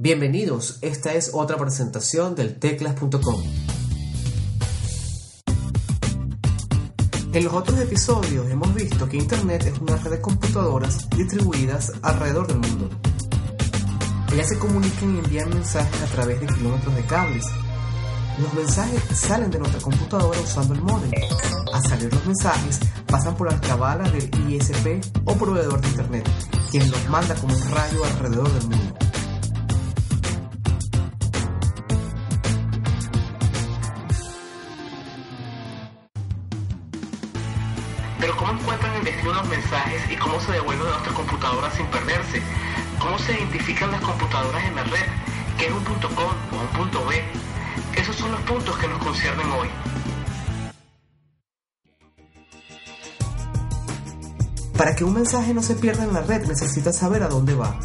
Bienvenidos, esta es otra presentación del teclas.com. En los otros episodios hemos visto que Internet es una red de computadoras distribuidas alrededor del mundo. Ellas se comunican y envían mensajes a través de kilómetros de cables. Los mensajes salen de nuestra computadora usando el módem. Al salir los mensajes, pasan por la cabala del ISP o proveedor de Internet, quien los manda como un rayo alrededor del mundo. Pero ¿cómo encuentran el destino los mensajes y cómo se devuelven a nuestras computadoras sin perderse? ¿Cómo se identifican las computadoras en la red? ¿Qué es un punto .com o un punto .b? Esos son los puntos que nos conciernen hoy. Para que un mensaje no se pierda en la red necesitas saber a dónde va.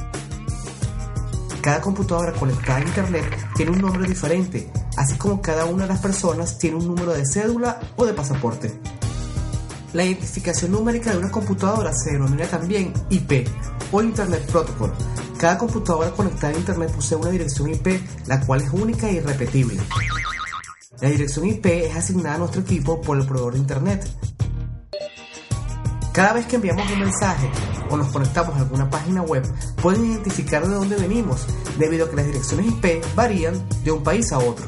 Cada computadora conectada a Internet tiene un nombre diferente, así como cada una de las personas tiene un número de cédula o de pasaporte. La identificación numérica de una computadora se denomina también IP o Internet Protocol. Cada computadora conectada a Internet posee una dirección IP, la cual es única e irrepetible. La dirección IP es asignada a nuestro equipo por el proveedor de Internet. Cada vez que enviamos un mensaje o nos conectamos a alguna página web, pueden identificar de dónde venimos, debido a que las direcciones IP varían de un país a otro.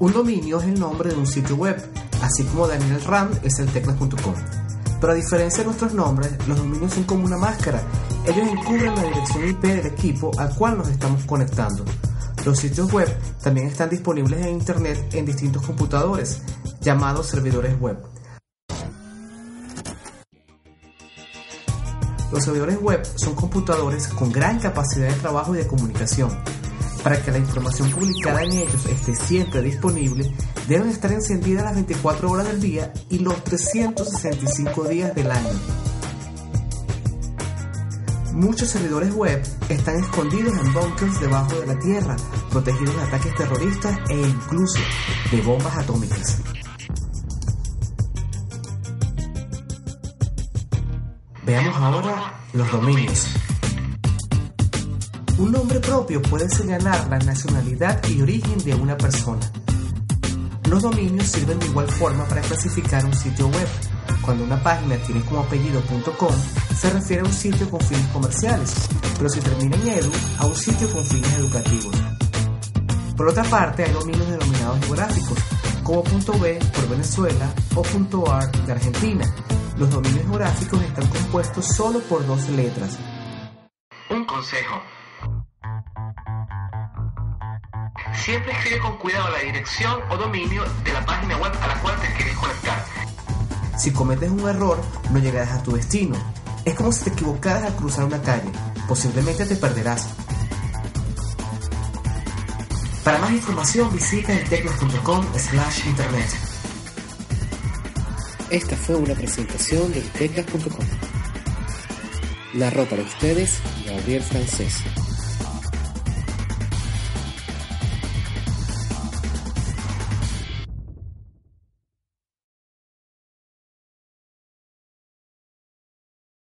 Un dominio es el nombre de un sitio web, así como Daniel Rand es el teclas.com. Pero a diferencia de nuestros nombres, los dominios son como una máscara. Ellos encubren la dirección IP del equipo al cual nos estamos conectando. Los sitios web también están disponibles en Internet en distintos computadores, llamados servidores web. Los servidores web son computadores con gran capacidad de trabajo y de comunicación. Para que la información publicada en ellos esté siempre disponible, deben estar encendidas las 24 horas del día y los 365 días del año. Muchos servidores web están escondidos en bunkers debajo de la tierra, protegidos de ataques terroristas e incluso de bombas atómicas. Veamos ahora los dominios. Un nombre propio puede señalar la nacionalidad y origen de una persona. Los dominios sirven de igual forma para clasificar un sitio web. Cuando una página tiene como apellido .com, se refiere a un sitio con fines comerciales, pero si termina en edu, a un sitio con fines educativos. Por otra parte, hay dominios denominados geográficos, como .b por Venezuela o .ar de Argentina. Los dominios geográficos están compuestos solo por dos letras. Un consejo. Siempre escribe con cuidado la dirección o dominio de la página web a la cual te quieres conectar. Si cometes un error, no llegarás a tu destino. Es como si te equivocaras al cruzar una calle. Posiblemente te perderás. Para más información visita el teclas.com slash internet. Esta fue una presentación del teclas.com. Narró para ustedes Gabriel Francés.